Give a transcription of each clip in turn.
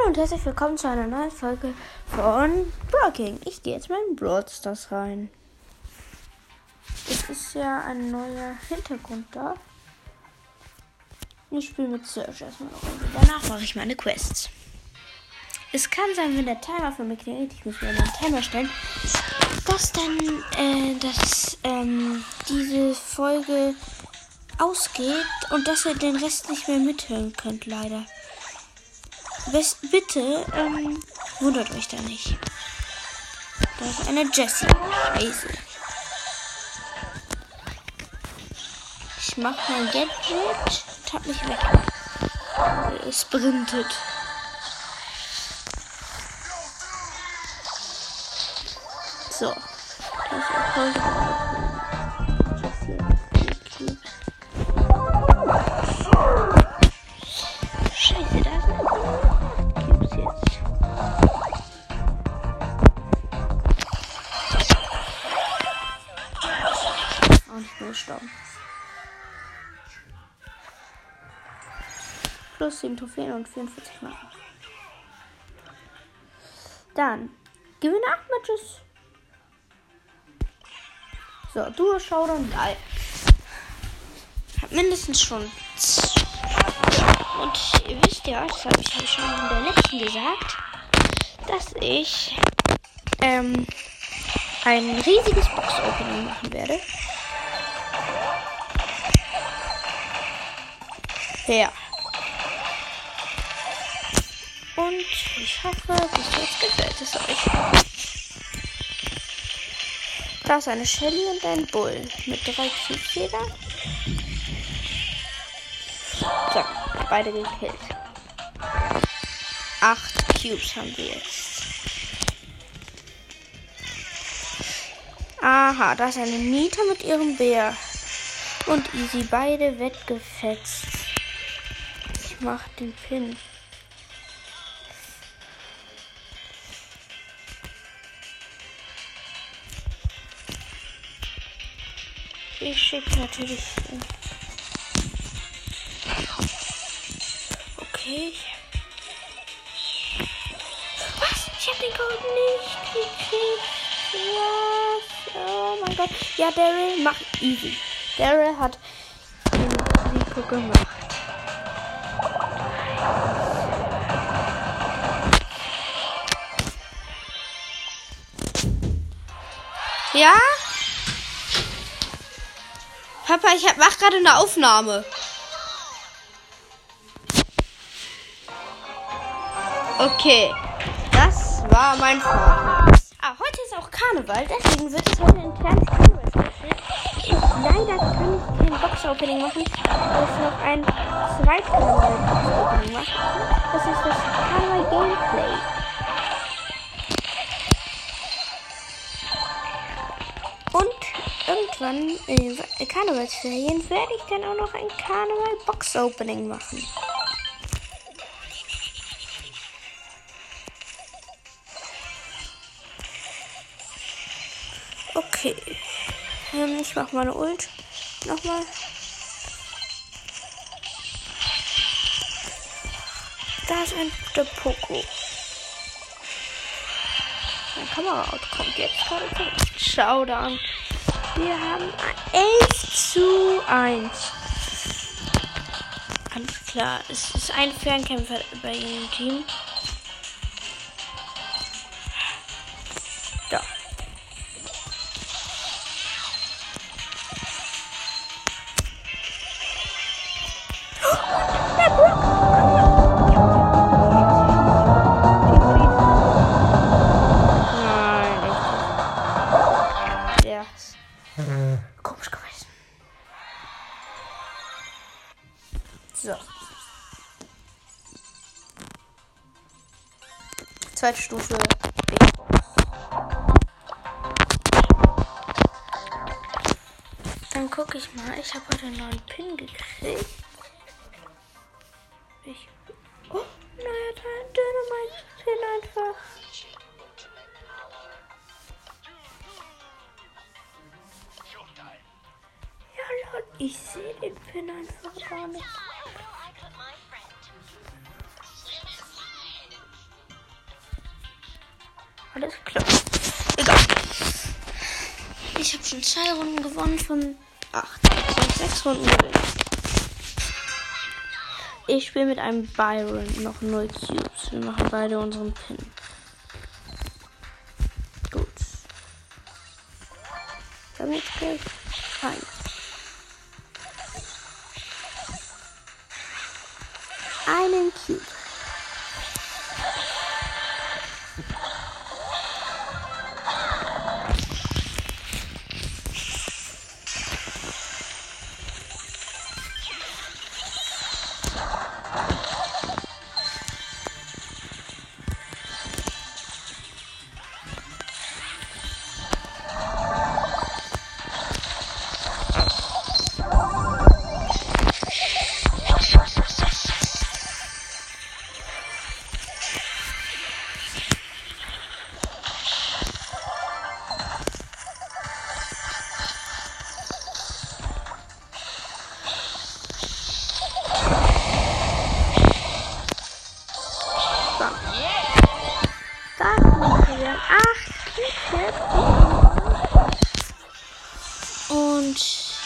Hallo und herzlich willkommen zu einer neuen Folge von Broking. Ich gehe jetzt mal in Brawl Stars rein. Es ist ja ein neuer Hintergrund da. Ich spiele mit Search erstmal eine Runde. Danach mache ich meine Quests. Es kann sein, wenn der Timer für mich geht, ich muss mir einen Timer stellen, dass dann äh, dass, ähm, diese Folge ausgeht und dass ihr den Rest nicht mehr mithören könnt, leider. Bitte, ähm, wundert euch da nicht. Da ist eine Jessie. Scheiße. Ich mach mein Gadget und hab mich weg. Es sprintet. So. Das ist Plus 7 Trophäen und 44 Marken. Dann gewinne 8 Matches. So, Duo Showdown 3. Hab mindestens schon und ihr wisst ja, das habe ich ja schon in der letzten gesagt, dass ich ähm, ein riesiges Box-Opening machen werde. Ja. Und ich hoffe, bis jetzt gefällt es euch. Da ist eine Shelly und ein Bull mit drei Cubes So, beide gekillt. Acht Cubes haben wir jetzt. Aha, da ist eine Nita mit ihrem Bär. Und Easy beide weggefetzt. Ich mach den Pin. Ich schicke natürlich. Okay. Was? Ich habe den Code nicht gekriegt. Was? Oh mein Gott. Ja, Daryl macht easy. Daryl hat den Rico gemacht. Ja? Papa, ich mach gerade eine Aufnahme. Okay, das war mein Vater. Ah, heute ist auch Karneval, deswegen wird es heute ein kleines Karneval-Special. Leider kann ich kein Box-Opening machen, weil ich noch ein zweites Karneval-Box-Opening mache. Das ist das Karneval-Gameplay. Irgendwann in den Karnevalsferien werde ich dann auch noch ein Karneval-Box-Opening machen. Okay. Ähm, ich mach meine Ult. Nochmal. Da ist ein der Poco. Mein Kameraauto kommt jetzt gerade zurück. Showdown. Wir haben 11 zu 1. Alles klar. Es ist ein Fernkämpfer bei ihrem Team. Zweite Stufe. Big Box. Dann gucke ich mal. Ich habe heute einen neuen Pin gekriegt. Ich. Oh, naja, Dynamite-Pin einfach. Ja, lol, ich sehe den Pin einfach gar nicht. Alles klar. Egal. Ich habe schon zwei Runden gewonnen von acht. Also sechs Runden gewinnen. Ich spiele mit einem Byron noch 0 Cubes. Wir machen beide unseren Pin. Gut. Jetzt gleich eins. Einen Cube.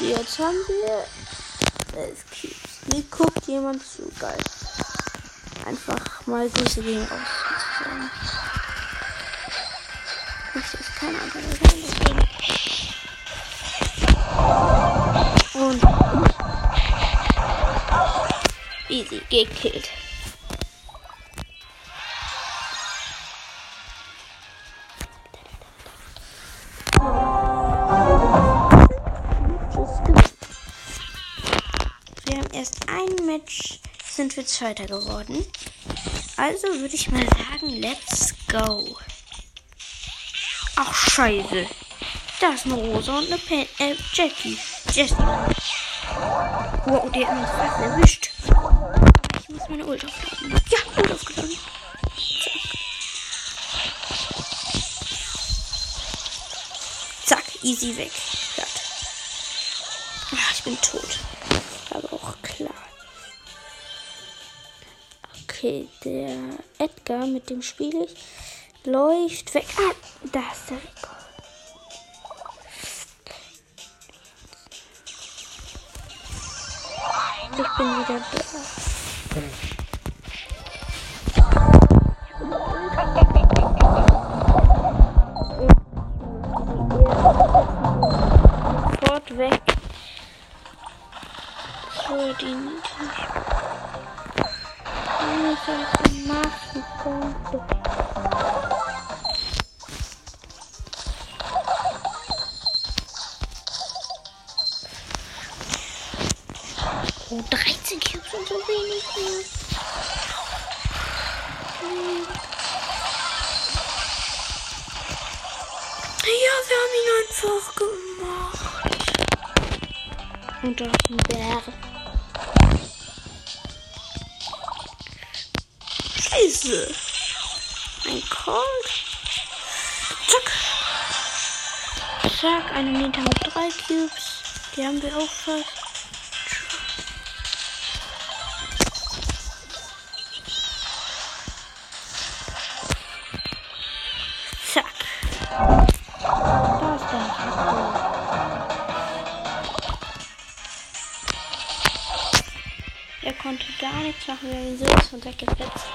Jetzt haben wir 11 Cubes. Mir guckt jemand zu. Geil. Einfach mal Grüße gehen aus. Das ist kein anderer Und. Easy, gekillt. Zweiter geworden. Also würde ich mal sagen, let's go. Ach, scheiße. Da ist eine Rosa und eine Pen äh, Jackie. Jessie. Wow, der hat mich fast erwischt. Ich muss meine Ult aufladen. Ja, Ult aufgeladen. Zack. Zack, easy weg. Okay, der Edgar, mit dem spiele ich, läuft weg. Ah, da ist der Rico. Ich bin wieder da. Ja, wir haben ihn einfach gemacht. Und da ist ein Bär. Scheiße. Ein Colt. Zack. Zack, eine Nita mit drei Cubes. Die haben wir auch fast. Gar nichts machen, wir ihn sowas von weggefetzt.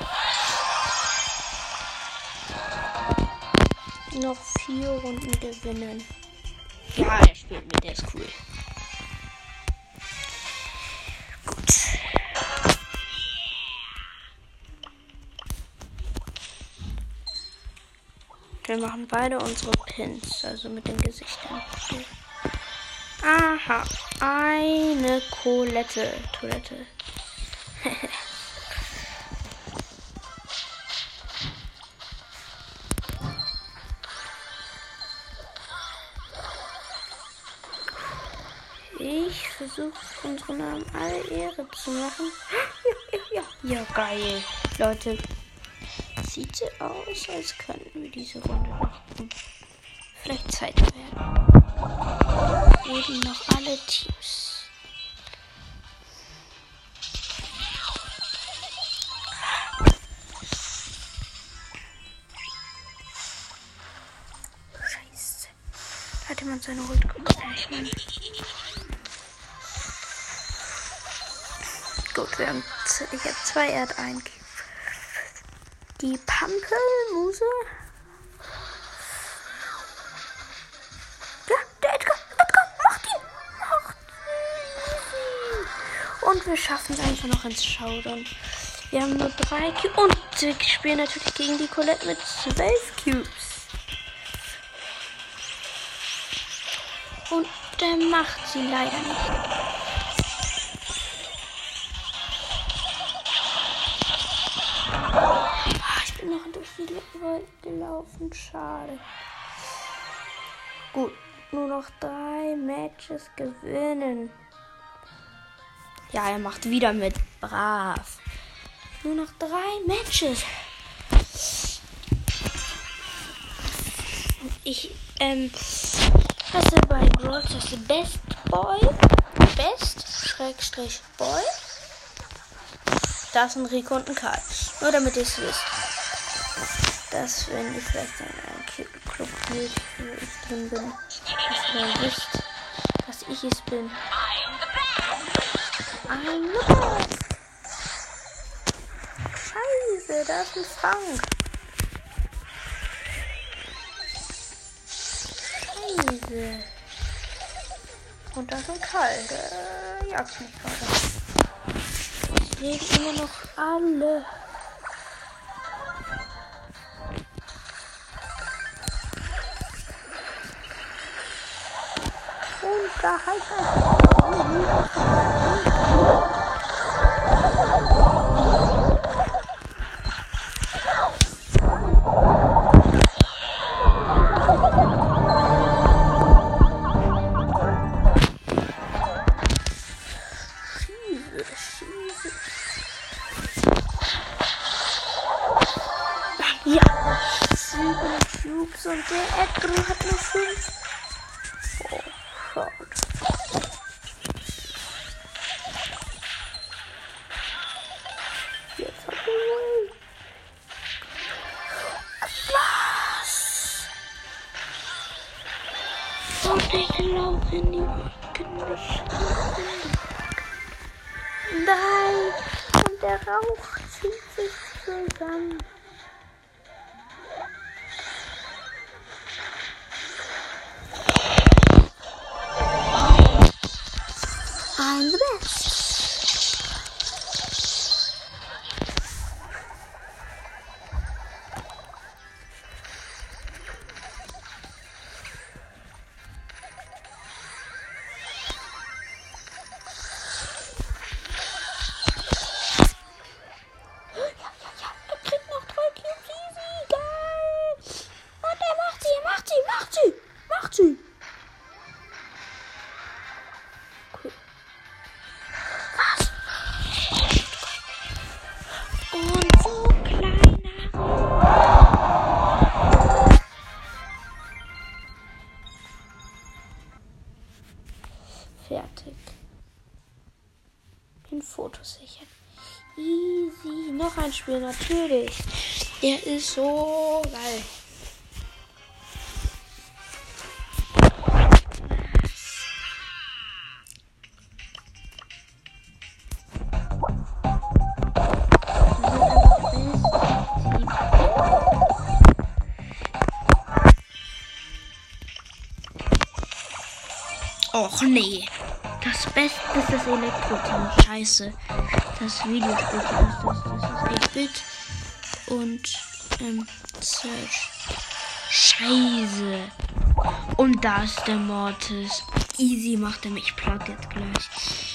noch vier Runden gewinnen. Ja, er spielt mit, der ist cool. Gut. Wir machen beide unsere Pins, also mit den Gesichtern. Aha, eine Colette. Toilette. Ich versuche unsere Namen alle Ehre zu machen. Ja, ja, ja, ja, geil. Leute, sieht so aus, als könnten wir diese Runde noch vielleicht Zeit werden. Eben noch alle Teams. jemand seine Ult öffnen. Gut, wir haben ich habe zwei, er einen. Die Pampelmuse. Ja, der Edgar, Edgar, macht ihn! Macht ihn! Und wir schaffen es einfach noch ins Showdown. Wir haben nur drei Cubes. Und wir spielen natürlich gegen die Colette mit zwölf Cubes. Und der macht sie leider nicht. Welt gelaufen. Schade. Gut, nur noch drei Matches gewinnen. Ja, er macht wieder mit. Brav. Nur noch drei Matches. Ich ähm, hasse bei Brawl das Best Boy. Best Schrägstrich Boy. Da ist ein Rico und ein Karl. Nur damit ihr es wisst. Das, wenn ich vielleicht in einem Club geht, wo ich drin bin, dass ihr wisst, dass ich es bin. I'm the best. Scheiße, da ist ein Frank. Scheiße. Und da ist ein Karl, der jagt mich gerade. Es leben immer noch alle. 人咋还在 Foto sichern. Easy. Noch ein Spiel, natürlich. Der ist so geil. Och nee. Das Beste ist das Elektro-Team. Scheiße. Das Videospielteam ist das. Das ist 8-Bit. Und ähm, Search. Scheiße. Und da ist der Mortis. Easy macht er mich platt jetzt gleich.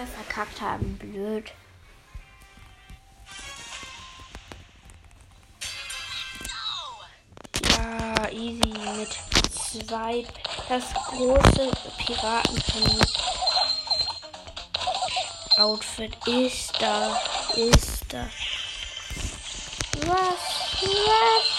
Wir verkackt haben. Blöd. locker easy mit zwei. Das große Piraten Outfit ist da. Ist da. Was? Was?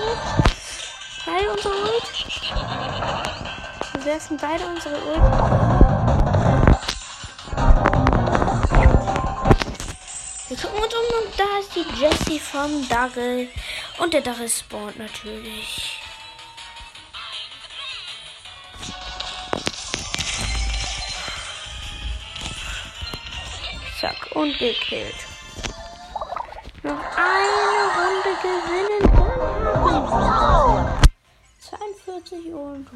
Ult. Beide unsere Ult. Wir werfen beide unsere Ult. Wir gucken uns um und da ist die Jessie vom Dagel. Und der Dagel spawnt natürlich. Zack, und gekillt. Noch eine Runde gewinnen. Dann 42 und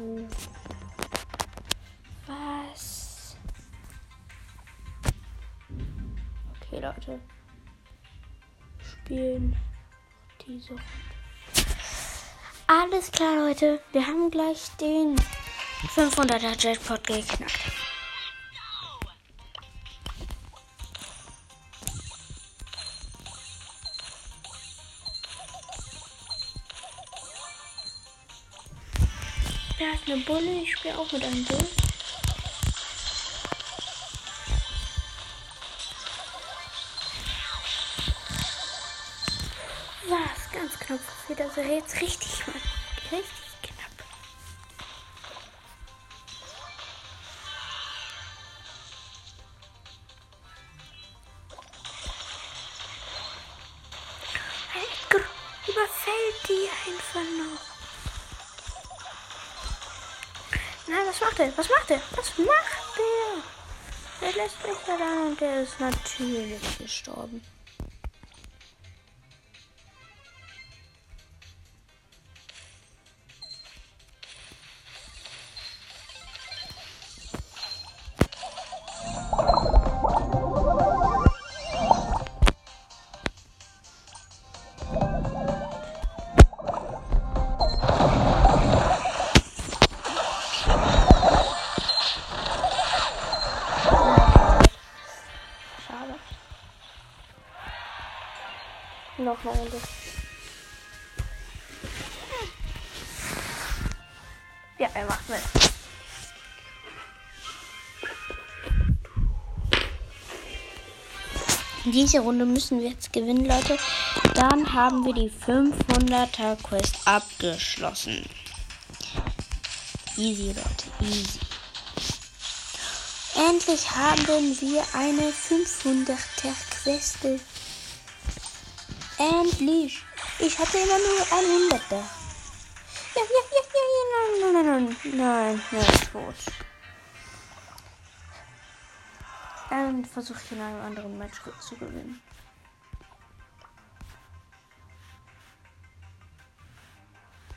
Was? Okay, Leute. Spielen diese Runde. Alles klar, Leute. Wir haben gleich den 500er Jackpot geknackt. Eine Bulle. Ich spiele auch mit einem Bull. Was? Ganz knapp passiert. Also jetzt richtig, Mann. Richtig macht er? Was macht er? Was macht der? Der lässt mich da rein und der ist natürlich gestorben. Noch Runde. Ja, er macht mit. Diese Runde müssen wir jetzt gewinnen, Leute. Dann haben wir die 500er Quest abgeschlossen. Easy, Leute, easy. Endlich haben wir eine 500er Quest Endlich. Ich hatte immer nur ein Hunderter. Ja, ja, ja, ja, ja, nein, nein, nein, nein, nein, ist tot. Dann versuche ich in einem anderen Match zu gewinnen.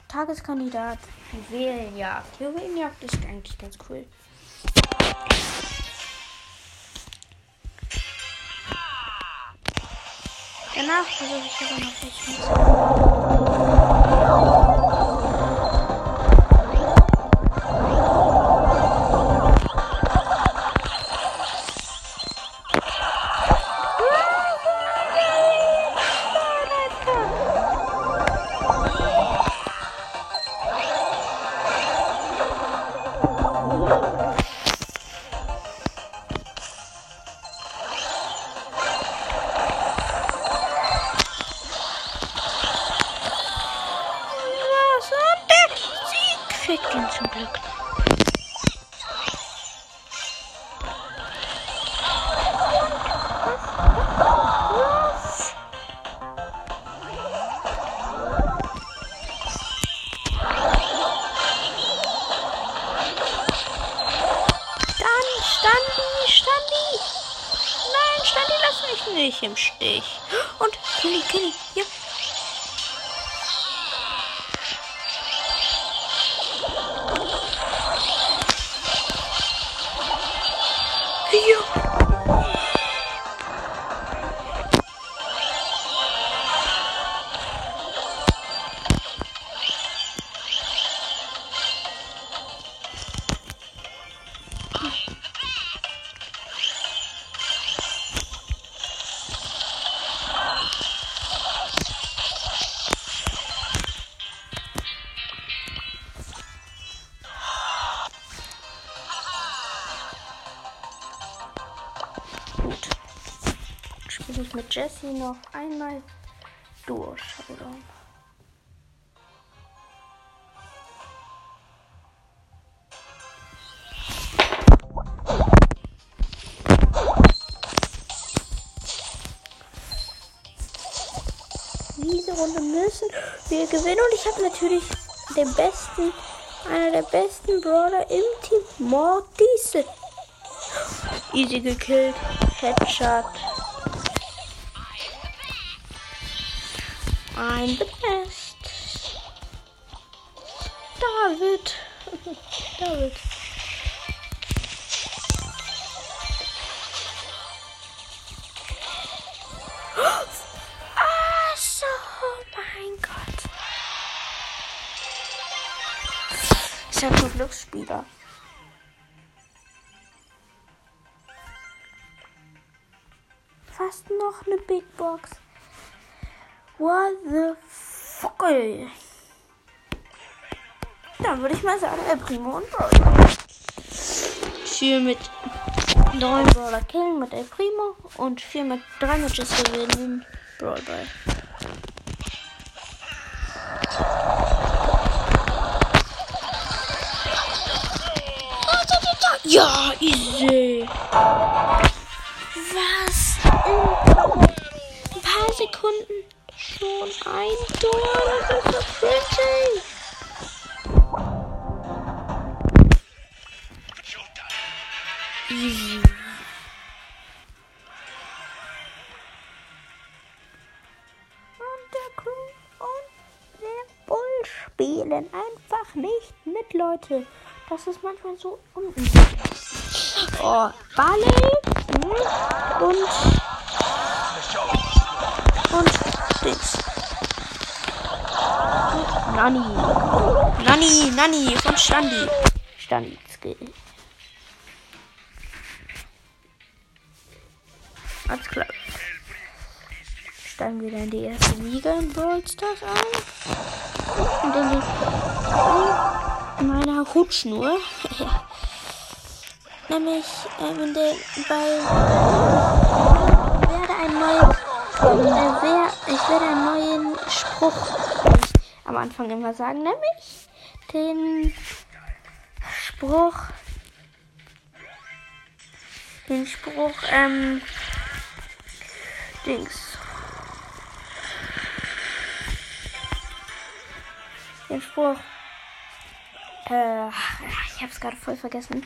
Tageskandidat. Juwelenjagd. Juwelenjagd ist eigentlich ganz cool. Danach versuche ich aber noch nicht. Im Stich. Und Kenny, Kenny, ich mit Jesse noch einmal durch. Showdown. Diese Runde müssen wir gewinnen und ich habe natürlich den besten, einer der besten Brawler im Team, Mortise. Easy gekillt, Headshot. I'm the best. David. David. So, oh mein Gott. Ich habe nur Glücksspieler. Fast noch eine Big Box. What the fuck? Dann würde ich mal sagen, El Primo und Brawler. Vier mit neun Brawler killen mit El Primo und vier mit drei Matches gewinnen Brawl Ball. Ja, easy. Was? In ein paar Sekunden schon ein Tor. Das ist so pretty. Easy. Und der Crew und der Bull spielen einfach nicht mit, Leute. Das ist manchmal so unüblich. Oh, Ballet hm, und und Dings. Nani. Nani, Nani von Standi. Standi. Alles klar. Steigen wir dann die erste Liga in Brawl Stars ein. Und dann die meiner Hutschnur. Nämlich ähm, der, bei werde ein neues wer, ich werde einen neuen Spruch am Anfang immer sagen, nämlich den Spruch, den Spruch, ähm, Dings. Den Spruch, äh, ich hab's gerade voll vergessen.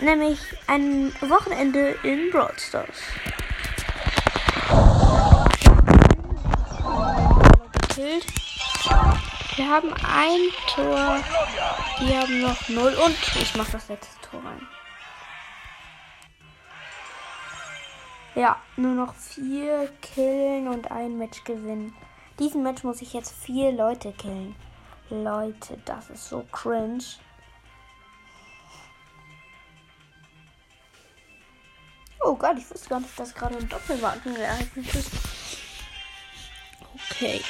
Nämlich ein Wochenende in Brawl Wir haben ein Tor. Die haben noch null. Und ich mache das letzte Tor rein. Ja, nur noch vier killen und ein Match gewinnen. Diesen Match muss ich jetzt vier Leute killen. Leute, das ist so cringe. Oh Gott, ich wusste gar nicht, dass gerade ein Doppelmarken geeignet ist. Okay.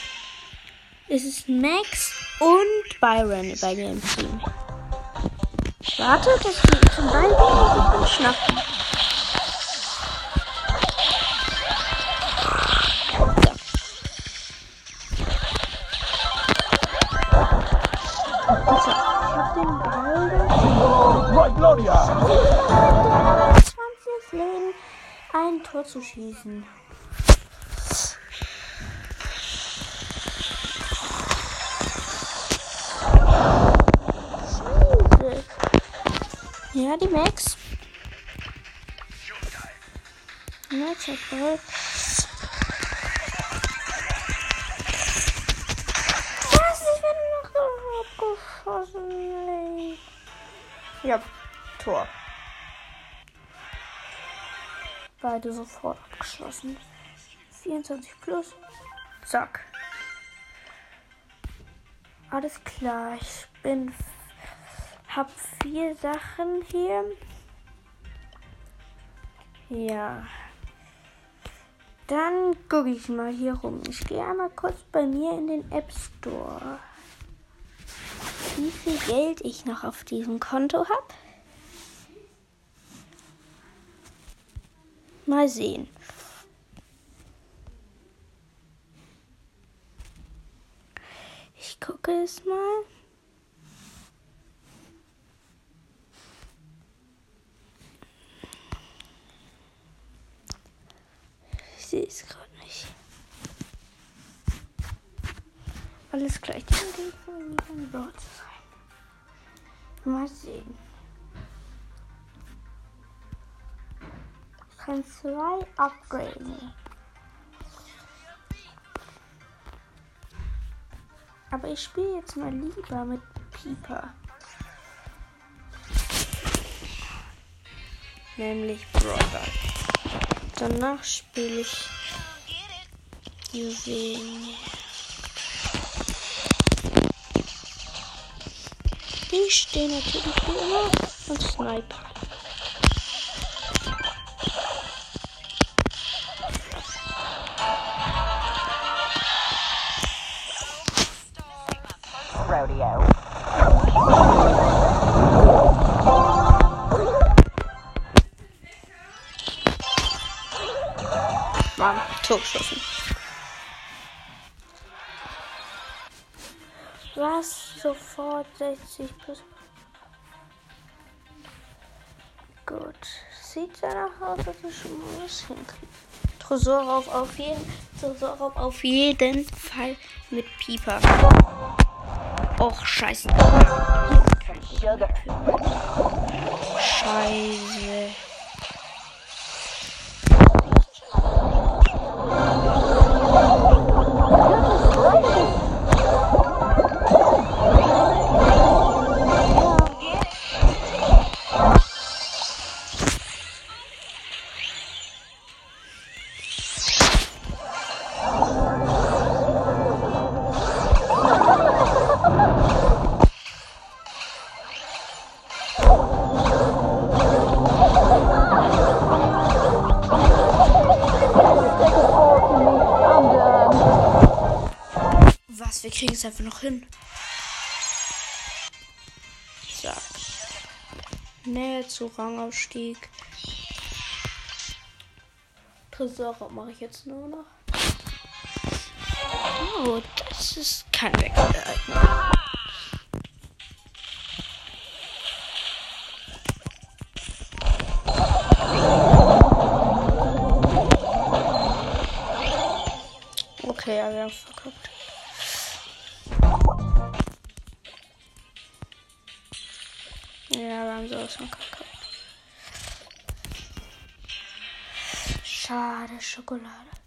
Es ist Max und Byron bei im Team. Warte, dass die zum Ball schnappen. Gloria! 20 Leben, ein Tor zu schießen. Ja, die Max. Flugzeugball. Was? Ich werde noch abgeschossen. Ja, Tor. Beide sofort abgeschlossen. 24 plus. Zack. Alles klar, ich bin. Hab vier Sachen hier. Ja. Dann gucke ich mal hier rum. Ich gehe einmal kurz bei mir in den App Store. Wie viel Geld ich noch auf diesem Konto habe. Mal sehen. Ich gucke es mal. Sehe es gerade nicht. Alles gleich. Idee von mir ein Bord zu sein. Mal sehen. Ich kann zwei upgraden. Aber ich spiele jetzt mal lieber mit Pieper. Nämlich Brother. Danach spiele ich Juwelen. Die stehen natürlich wie immer und Sniper. Mann, Tor geschossen. Was? Sofort 60 plus. Gut. Sieht danach aus, dass ich schon mal was hinkriege. Tresorraub auf jeden, Tresorraub auf jeden Fall mit Pieper. Och, scheiße. Scheiße. Es einfach noch hin. Zack. Nähe zu Rangaufstieg. Tresor mache ich jetzt nur noch. Oh, das ist kein Wechsel. Schade, Schokolade.